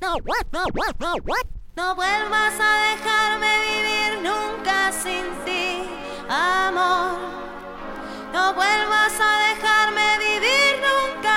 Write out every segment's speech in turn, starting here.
No, what, no, what, no, what. No vuelvas a dejarme vivir nunca sin ti, amor. No vuelvas a dejarme vivir nunca.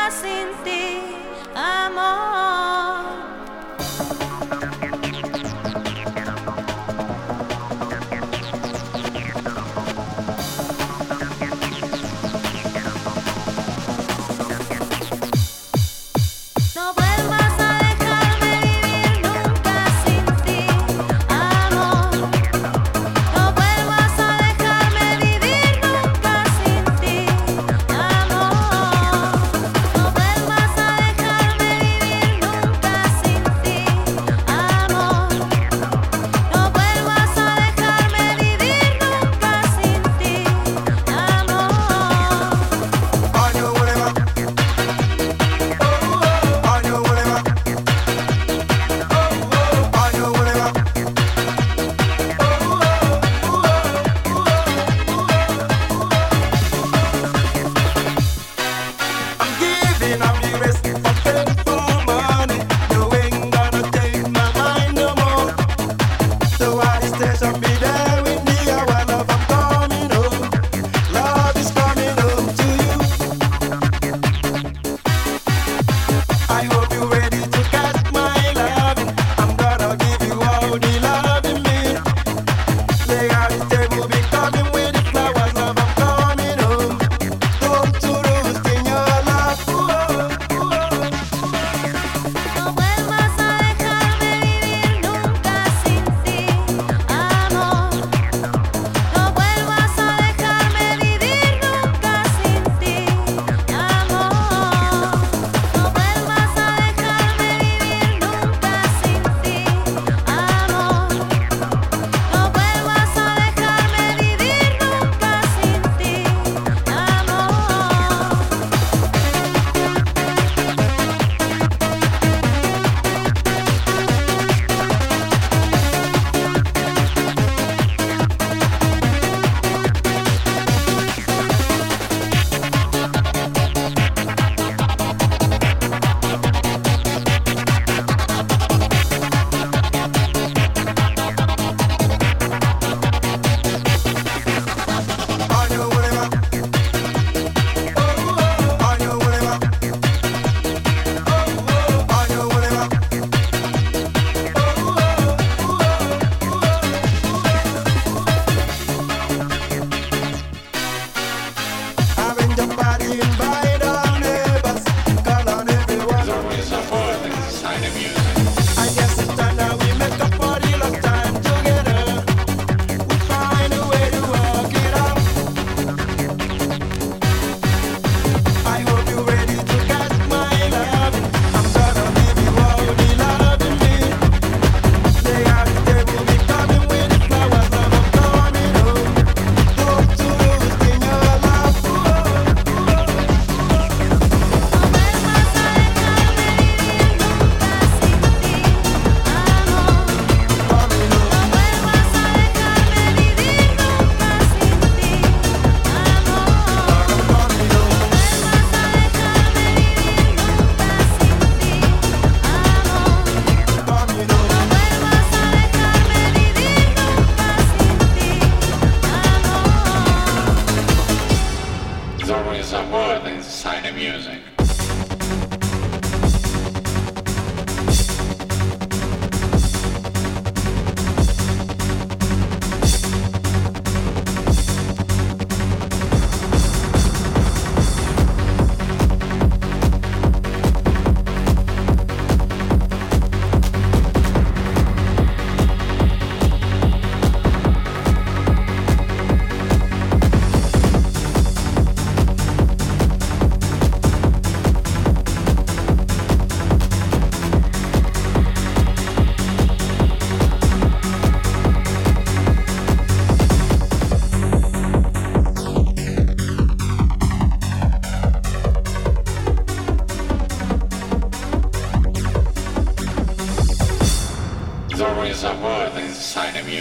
sign. I mean,